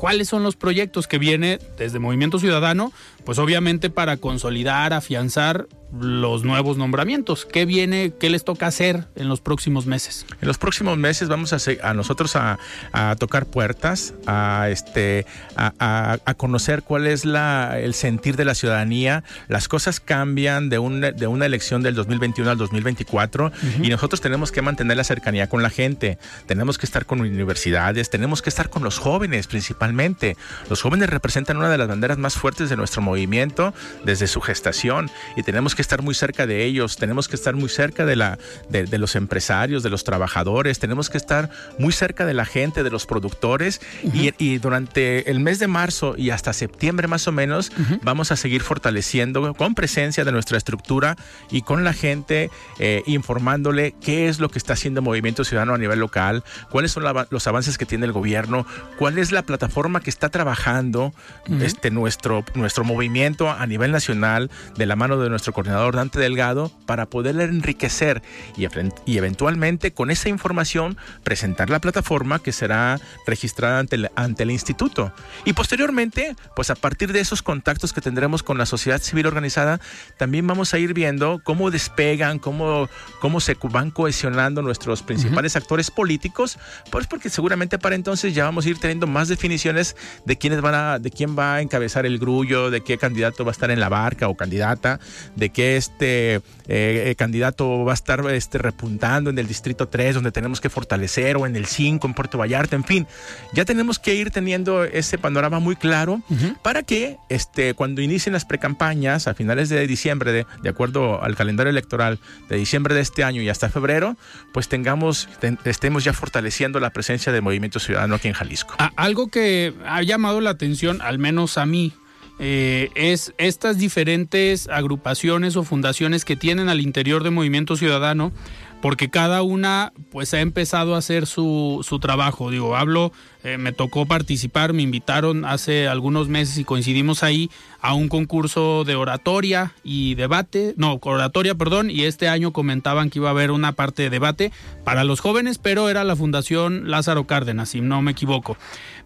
¿cuáles son los proyectos que viene desde Movimiento Ciudadano? Pues obviamente para consolidar, afianzar los nuevos nombramientos. ¿Qué viene, qué les toca hacer en los próximos meses? En los próximos meses vamos a, nosotros a, a tocar puertas, a, este, a, conocer cuál es la, el sentir de la ciudadanía. Las cosas cambian de, un, de una elección del 2021 al 2024 y nosotros tenemos que mantener la cercanía con la gente. Tenemos que estar con universidades, tenemos que estar con los jóvenes principalmente. Los jóvenes representan una de las banderas más fuertes de nuestro movimiento desde su gestación y tenemos que estar muy cerca de ellos, tenemos que estar muy cerca de, la, de, de los empresarios, de los trabajadores, tenemos que estar muy cerca de la gente, de los productores y, y durante el mes de marzo y hasta septiembre más o menos vamos a seguir fortaleciendo con presencia de nuestra estructura y con la gente eh, informándole qué es lo que está haciendo Movimiento Ciudadano a nivel local, cuáles son la- los avances que tiene el gobierno, cuál es la plataforma que está trabajando este, nuestro, nuestro movimiento a nivel nacional de la mano de nuestro coordinador Dante Delgado para poder enriquecer y, y eventualmente con esa información presentar la plataforma que será registrada ante el, ante el instituto. Y posteriormente, pues a partir de esos contactos que tendremos con la sociedad civil organizada, también vamos a ir viendo cómo despegan, cómo, cómo se van cohesionando nuestros principales actores políticos, pues porque seguramente para entonces ya vamos a ir teniendo más de quiénes van a, de quién va a encabezar el grullo, de qué candidato va a estar en la barca o candidata, de qué este eh, candidato va a estar este, repuntando en el distrito 3, donde tenemos que fortalecer, o en el 5, en Puerto Vallarta, en fin. Ya tenemos que ir teniendo ese panorama muy claro para que este, cuando inicien las precampañas a finales de diciembre, de, de acuerdo al calendario electoral de diciembre de este año y hasta febrero, pues tengamos, ten- estemos ya fortaleciendo la presencia de Movimiento Ciudadano aquí en Jalisco. A- algo que ha llamado la atención, al menos a mí, eh, es estas diferentes agrupaciones o fundaciones que tienen al interior de Movimiento Ciudadano, porque cada una pues ha empezado a hacer su, su trabajo. Digo, hablo, eh, me tocó participar, me invitaron hace algunos meses y coincidimos ahí a un concurso de oratoria y debate, no, oratoria, perdón, y este año comentaban que iba a haber una parte de debate para los jóvenes, pero era la Fundación Lázaro Cárdenas, si no me equivoco.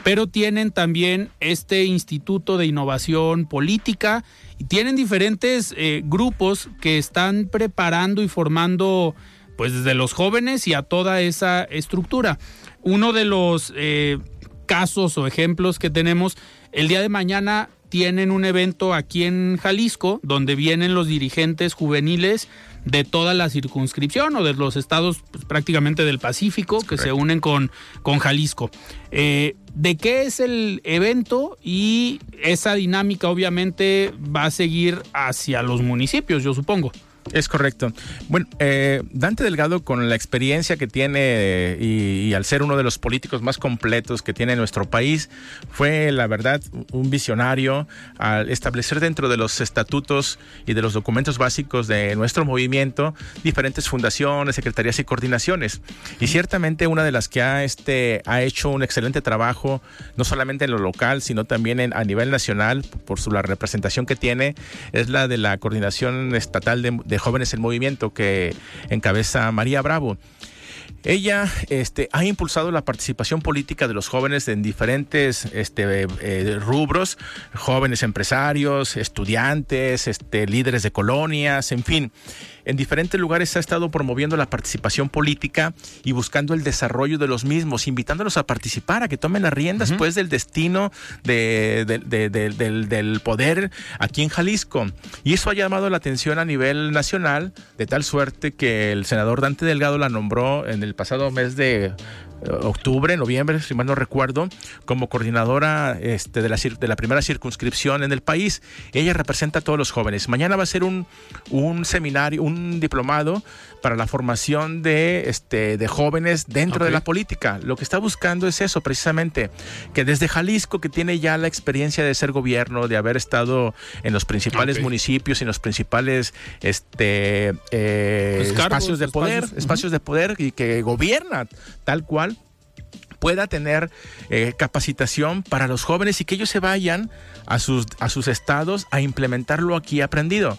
Pero tienen también este Instituto de Innovación Política y tienen diferentes eh, grupos que están preparando y formando pues desde los jóvenes y a toda esa estructura. Uno de los eh, casos o ejemplos que tenemos, el día de mañana tienen un evento aquí en Jalisco donde vienen los dirigentes juveniles de toda la circunscripción o de los estados pues, prácticamente del Pacífico que se unen con, con Jalisco. Eh, ¿De qué es el evento? Y esa dinámica obviamente va a seguir hacia los municipios, yo supongo. Es correcto. Bueno, eh, Dante Delgado, con la experiencia que tiene eh, y, al ser uno de los políticos más completos que tiene nuestro país, fue, la verdad, un visionario al establecer dentro de los estatutos y de los documentos básicos de nuestro movimiento diferentes fundaciones, secretarías y coordinaciones. Y ciertamente una de las que ha, este, ha hecho un excelente trabajo, no solamente en lo local, sino también en, a nivel nacional, por su, la representación que tiene, es la de la Coordinación Estatal de Jóvenes en Movimiento que encabeza María Bravo. Ella este, ha impulsado la participación política de los jóvenes en diferentes este, eh, rubros, jóvenes empresarios, estudiantes, este, líderes de colonias, en fin en diferentes lugares ha estado promoviendo la participación política y buscando el desarrollo de los mismos, invitándolos a participar, a que tomen las riendas uh -huh. pues del destino de, de, de, del, del poder aquí en Jalisco. Y eso ha llamado la atención a nivel nacional, de tal suerte que el senador Dante Delgado la nombró en el pasado mes de octubre, noviembre, si mal no recuerdo, como coordinadora este, de, la, de la primera circunscripción en el país. Ella representa a todos los jóvenes. Mañana va a ser un, un seminario, un diplomado para la formación de, este, de jóvenes dentro okay. de la política. Lo que está buscando es eso, precisamente, que desde Jalisco, que tiene ya la experiencia de ser gobierno, de haber estado en los principales okay. municipios y en los principales este, eh, espacios de poder, espacios, espacios uh -huh. de poder y que gobierna tal cual pueda tener eh, capacitación para los jóvenes y que ellos se vayan a sus, a sus estados a implementar lo aquí aprendido.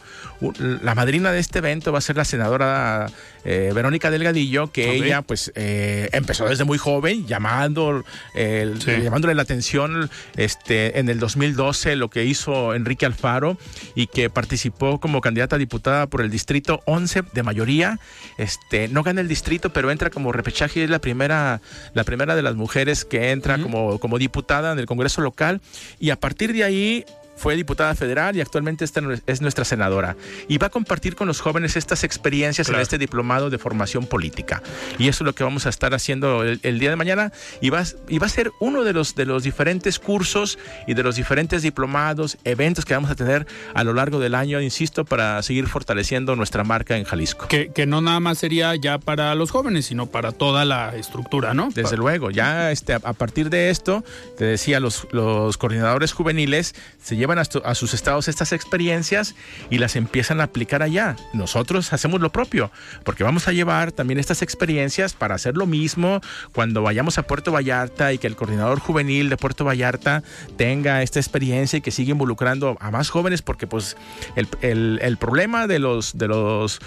La madrina de este evento va a ser la senadora eh, Verónica Delgadillo, que okay. ella pues eh, empezó desde muy joven llamando, eh, sí. llamándole la atención este, en el 2012 lo que hizo Enrique Alfaro y que participó como candidata a diputada por el distrito 11 de mayoría. Este, no gana el distrito, pero entra como repechaje y es la primera, la primera de las mujeres que entra uh -huh. como, como diputada en el Congreso local y a partir de ahí 一 fue diputada federal y actualmente es nuestra senadora. Y va a compartir con los jóvenes estas experiencias claro. en este diplomado de formación política. Y eso es lo que vamos a estar haciendo el, el, día de mañana. Y va, y va a ser uno de los, de los diferentes cursos y de los diferentes diplomados, eventos que vamos a tener a lo largo del año, insisto, para seguir fortaleciendo nuestra marca en Jalisco. Que, que no nada más sería ya para los jóvenes, sino para toda la estructura, ¿no? Desde para... luego, ya este, a partir de esto, te decía, los, los coordinadores juveniles se llevan a, a, sus estados estas experiencias y las empiezan a aplicar allá. Nosotros hacemos lo propio, porque vamos a llevar también estas experiencias para hacer lo mismo cuando vayamos a Puerto Vallarta y que el coordinador juvenil de Puerto Vallarta tenga esta experiencia y que siga involucrando a más jóvenes, porque pues el, el, el problema de los, de los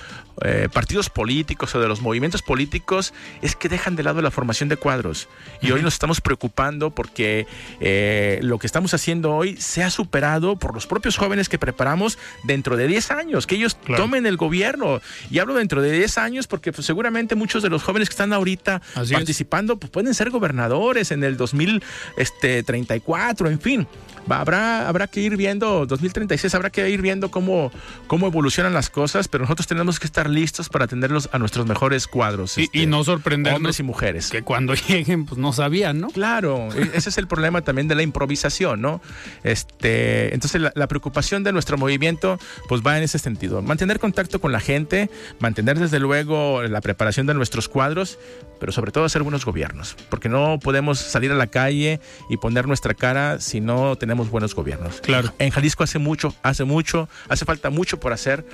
eh, partidos políticos o de los movimientos políticos es que dejan de lado la formación de cuadros. Y uh -huh. hoy nos estamos preocupando porque eh, lo que estamos haciendo hoy se ha superado por los propios jóvenes que preparamos dentro de 10 años, que ellos claro. tomen el gobierno. Y hablo dentro de 10 años porque pues, seguramente muchos de los jóvenes que están ahorita Así participando pues, pueden ser gobernadores en el 2034, este, en fin. Va, habrá, habrá que ir viendo, 2036, habrá que ir viendo cómo, cómo evolucionan las cosas, pero nosotros tenemos que estar listos para atenderlos a nuestros mejores cuadros. Y, este, y no sorprendernos. Hombres y mujeres. Que cuando lleguen, pues no sabían, ¿no? Claro, e, ese es el problema también de la improvisación, ¿no? Este, entonces, la, la, preocupación de nuestro movimiento, pues va en ese sentido. Mantener contacto con la gente, mantener desde luego la preparación de nuestros cuadros, pero sobre todo hacer buenos gobiernos, porque no podemos salir a la calle y poner nuestra cara si no tenemos buenos gobiernos. Claro. En Jalisco hace mucho, hace mucho, hace falta mucho por hacer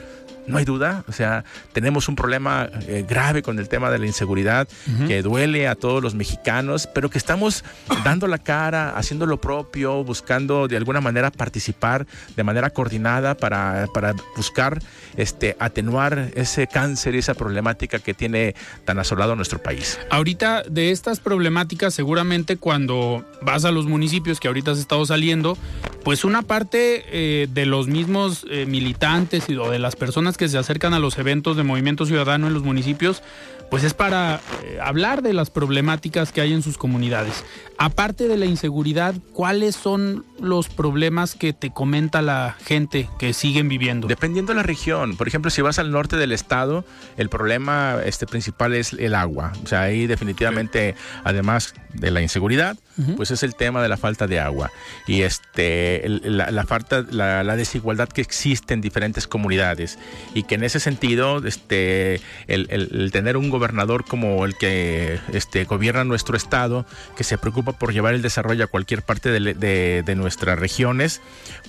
no hay duda, o sea, tenemos un problema eh, grave con el tema de la inseguridad uh -huh. que duele a todos los mexicanos, pero que estamos dando la cara, haciendo lo propio, buscando de alguna manera participar de manera coordinada para, para buscar este, atenuar ese cáncer y esa problemática que tiene tan asolado nuestro país. Ahorita de estas problemáticas, seguramente cuando vas a los municipios que ahorita has estado saliendo, pues una parte eh, de los mismos eh, militantes y, o de las personas que se acercan a los eventos de Movimiento Ciudadano en los municipios, pues es para eh, hablar de las problemáticas que hay en sus comunidades. Aparte de la inseguridad, ¿cuáles son los problemas que te comenta la gente que siguen viviendo? Dependiendo de la región. Por ejemplo, si vas al norte del estado, el problema este, principal es el agua. O sea, ahí definitivamente, además de la inseguridad, pues es el tema de la falta de agua y este la, falta la, desigualdad que existe en diferentes comunidades y que en ese sentido este el, tener un gobernador como el que este gobierna nuestro estado que se preocupa por llevar el desarrollo a cualquier parte de, nuestras regiones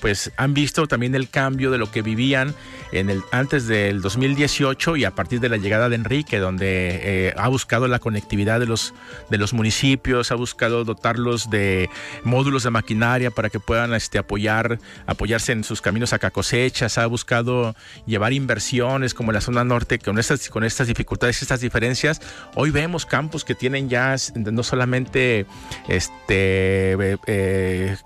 pues han visto también el cambio de lo que vivían en el antes del 2018 y a partir de la llegada de Enrique donde eh, ha buscado la conectividad de los de los municipios ha buscado dotar de módulos de maquinaria para que puedan este, apoyar, apoyarse en sus caminos a cosechas, ha buscado llevar inversiones como en la zona norte con estas, con estas dificultades, estas Hoy vemos campos que tienen ya no solamente este eh,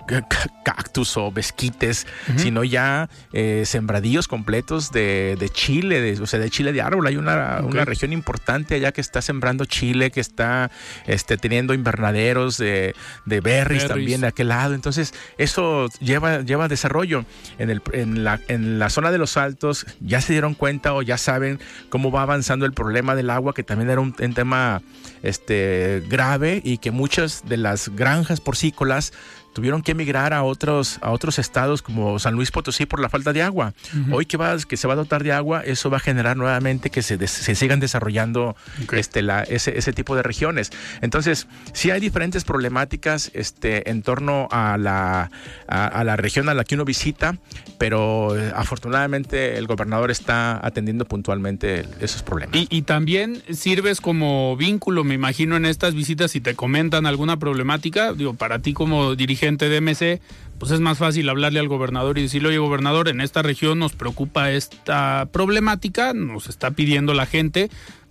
cactus o besquites, sino ya eh, sembradíos completos de, chile, de, o sea, de chile de árbol. Hay una, una región importante allá que está sembrando chile, que está este, teniendo invernaderos de, de berries, también de aquel lado. Entonces, eso lleva, lleva desarrollo. En, el, en, la, en la zona de los altos ya se dieron cuenta o ya saben cómo va avanzando el problema del agua, que también era un, tema este, grave y que muchas de las granjas porcícolas tuvieron que emigrar a otros, a otros estados como San Luis Potosí por la falta de agua. Hoy que, va, que se va a dotar de agua, eso va a generar nuevamente que se, se sigan desarrollando este, la, ese, ese, tipo de regiones. Entonces, sí hay diferentes problemáticas este, en torno a la, a, la región a la que uno visita, pero eh, afortunadamente el gobernador está atendiendo puntualmente esos problemas. Y, y también sirves como vínculo, me imagino, en estas visitas, si te comentan alguna problemática, digo, para ti como dirigente gente de MC, pues es más fácil hablarle al gobernador y decirle, oye gobernador, en esta región nos preocupa esta problemática, nos está pidiendo la gente,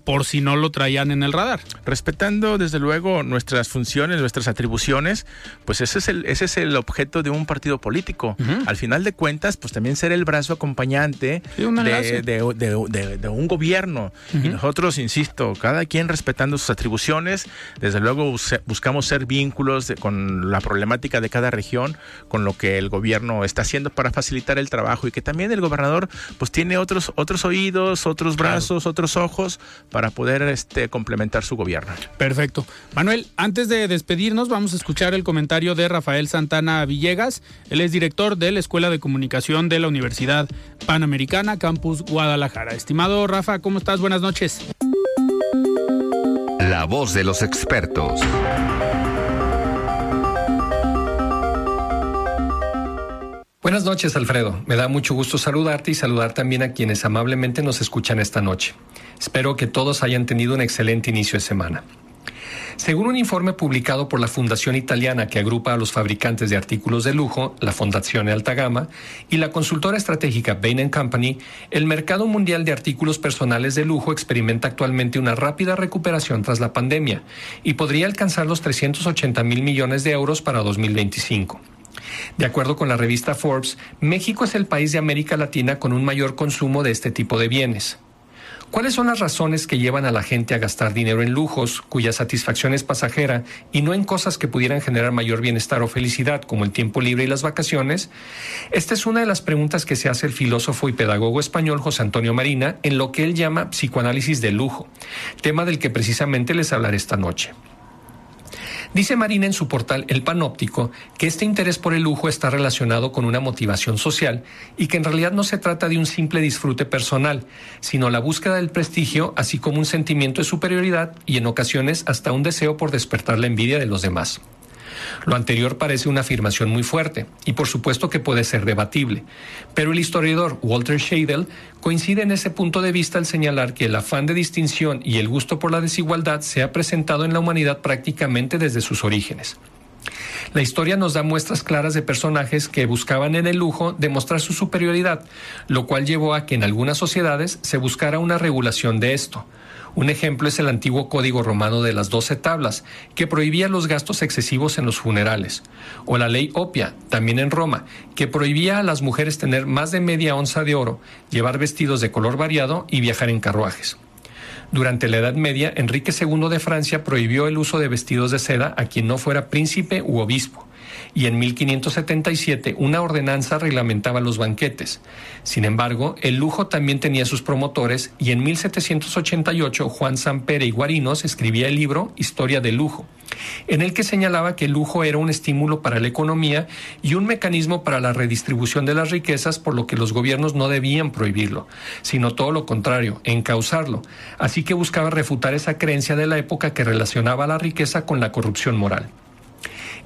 por si no lo traían en el radar. Respetando desde luego nuestras funciones, nuestras atribuciones, pues ese es el, ese es el objeto de un partido político. Al final de cuentas, pues también ser el brazo acompañante de, un gobierno. Y nosotros, insisto, cada quien respetando sus atribuciones, desde luego buscamos ser vínculos con la problemática de cada región, con lo que el gobierno está haciendo para facilitar el trabajo y que también el gobernador pues tiene otros, otros oídos, otros brazos, otros ojos para poder este, complementar su gobierno. Perfecto. Manuel, antes de despedirnos, vamos a escuchar el comentario de Rafael Santana Villegas. Él es director de la Escuela de Comunicación de la Universidad Panamericana, Campus Guadalajara. Estimado Rafa, ¿cómo estás? Buenas noches. La voz de los expertos. Buenas noches, Alfredo. Me da mucho gusto saludarte y saludar también a quienes amablemente nos escuchan esta noche. Espero que todos hayan tenido un excelente inicio de semana. Según un informe publicado por la fundación italiana que agrupa a los fabricantes de artículos de lujo, la Fondazione Alta Gama, y la consultora estratégica Bain Company, el mercado mundial de artículos personales de lujo experimenta actualmente una rápida recuperación tras la pandemia y podría alcanzar los 380 mil millones de euros para 2025. De acuerdo con la revista Forbes, México es el país de América Latina con un mayor consumo de este tipo de bienes. ¿Cuáles son las razones que llevan a la gente a gastar dinero en lujos, cuya satisfacción es pasajera, y no en cosas que pudieran generar mayor bienestar o felicidad, como el tiempo libre y las vacaciones? Esta es una de las preguntas que se hace el filósofo y pedagogo español José Antonio Marina en lo que él llama psicoanálisis de lujo, tema del que precisamente les hablaré esta noche. Dice Marina en su portal El Panóptico que este interés por el lujo está relacionado con una motivación social y que en realidad no se trata de un simple disfrute personal, sino la búsqueda del prestigio, así como un sentimiento de superioridad y en ocasiones hasta un deseo por despertar la envidia de los demás. Lo anterior parece una afirmación muy fuerte y por supuesto que puede ser debatible, pero el historiador Walter Scheidel coincide en ese punto de vista al señalar que el afán de distinción y el gusto por la desigualdad se ha presentado en la humanidad prácticamente desde sus orígenes. La historia nos da muestras claras de personajes que buscaban en el lujo demostrar su superioridad, lo cual llevó a que en algunas sociedades se buscara una regulación de esto, un ejemplo es el antiguo Código Romano de las Doce Tablas, que prohibía los gastos excesivos en los funerales, o la ley Opia, también en Roma, que prohibía a las mujeres tener más de media onza de oro, llevar vestidos de color variado y viajar en carruajes. Durante la Edad Media, Enrique II de Francia prohibió el uso de vestidos de seda a quien no fuera príncipe u obispo y en 1577 una ordenanza reglamentaba los banquetes. Sin embargo, el lujo también tenía sus promotores y en 1788 Juan Sampere y Guarinos escribía el libro Historia del Lujo, en el que señalaba que el lujo era un estímulo para la economía y un mecanismo para la redistribución de las riquezas, por lo que los gobiernos no debían prohibirlo, sino todo lo contrario, encauzarlo. Así que buscaba refutar esa creencia de la época que relacionaba la riqueza con la corrupción moral.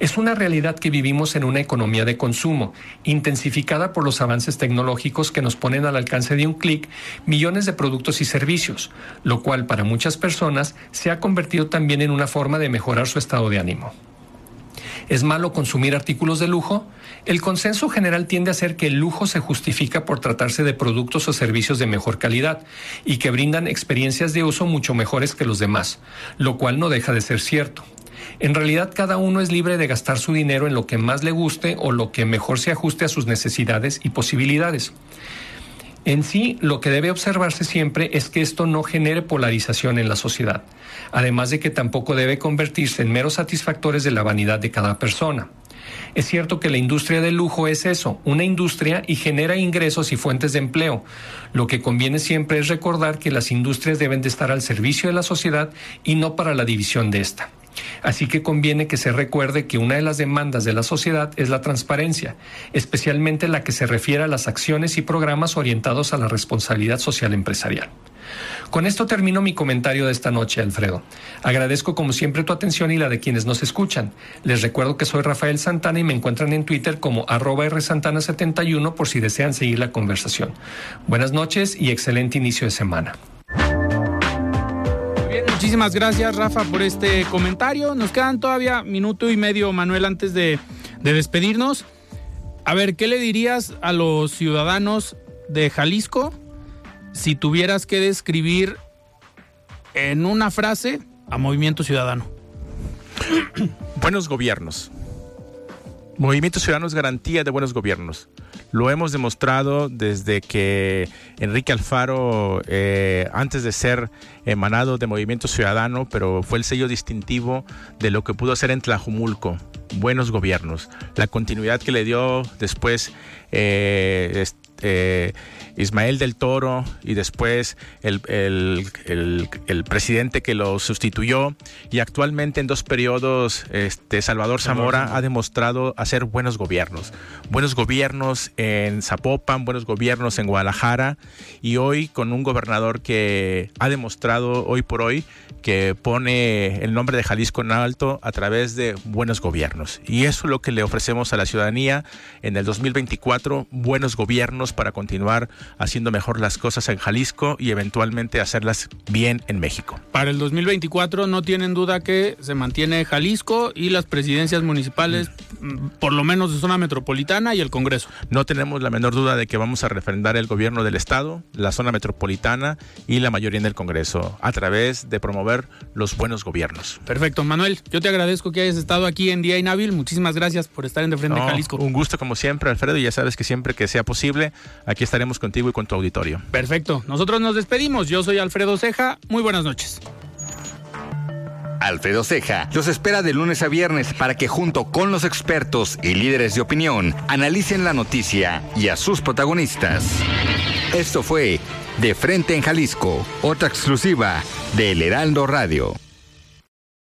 Es una realidad que vivimos en una economía de consumo, intensificada por los avances tecnológicos que nos ponen al alcance de un clic millones de productos y servicios, lo cual para muchas personas se ha convertido también en una forma de mejorar su estado de ánimo. ¿Es malo consumir artículos de lujo? El consenso general tiende a ser que el lujo se justifica por tratarse de productos o servicios de mejor calidad y que brindan experiencias de uso mucho mejores que los demás, lo cual no deja de ser cierto. En realidad cada uno es libre de gastar su dinero en lo que más le guste o lo que mejor se ajuste a sus necesidades y posibilidades. En sí, lo que debe observarse siempre es que esto no genere polarización en la sociedad, además de que tampoco debe convertirse en meros satisfactores de la vanidad de cada persona. Es cierto que la industria del lujo es eso, una industria y genera ingresos y fuentes de empleo. Lo que conviene siempre es recordar que las industrias deben de estar al servicio de la sociedad y no para la división de esta. Así que conviene que se recuerde que una de las demandas de la sociedad es la transparencia, especialmente la que se refiere a las acciones y programas orientados a la responsabilidad social empresarial. Con esto termino mi comentario de esta noche, Alfredo. Agradezco como siempre tu atención y la de quienes nos escuchan. Les recuerdo que soy Rafael Santana y me encuentran en Twitter como arroba rsantana71 por si desean seguir la conversación. Buenas noches y excelente inicio de semana. Muchísimas gracias, Rafa, por este comentario. Nos quedan todavía minuto y medio, Manuel, antes de, despedirnos. A ver, ¿qué le dirías a los ciudadanos de Jalisco si tuvieras que describir en una frase a Movimiento Ciudadano? Buenos gobiernos. Movimiento Ciudadano es garantía de buenos gobiernos. Lo hemos demostrado desde que Enrique Alfaro, eh, antes de ser emanado de Movimiento Ciudadano, pero fue el sello distintivo de lo que pudo hacer en Tlajumulco. Buenos gobiernos. La continuidad que le dio después eh, eh, Ismael del Toro y después el, presidente que lo sustituyó y actualmente en dos periodos este, Salvador Zamora ha demostrado hacer buenos gobiernos. Buenos gobiernos en Zapopan, buenos gobiernos en Guadalajara y hoy con un gobernador que ha demostrado hoy por hoy que pone el nombre de Jalisco en alto a través de buenos gobiernos. Y eso es lo que le ofrecemos a la ciudadanía en el 2024, buenos gobiernos para continuar haciendo mejor las cosas en Jalisco y eventualmente hacerlas bien en México. Para el 2024 no tienen duda que se mantiene Jalisco y las presidencias municipales, mm, por lo menos de zona metropolitana y el Congreso. No tenemos la menor duda de que vamos a refrendar el gobierno del Estado, la zona metropolitana y la mayoría en el Congreso a través de promover los buenos gobiernos. Perfecto, Manuel, yo te agradezco que hayas estado aquí en Día Inhábil. Muchísimas gracias por estar en De Frente Jalisco. Un gusto como siempre, Alfredo, y ya sabes que siempre que sea posible, aquí estaremos contigo y con tu auditorio. Perfecto, nosotros nos despedimos. Yo soy Alfredo Ceja. Muy buenas noches. Alfredo Ceja los espera de lunes a viernes para que junto con los expertos y líderes de opinión analicen la noticia y a sus protagonistas. Esto fue De Frente en Jalisco, otra exclusiva de El Heraldo Radio.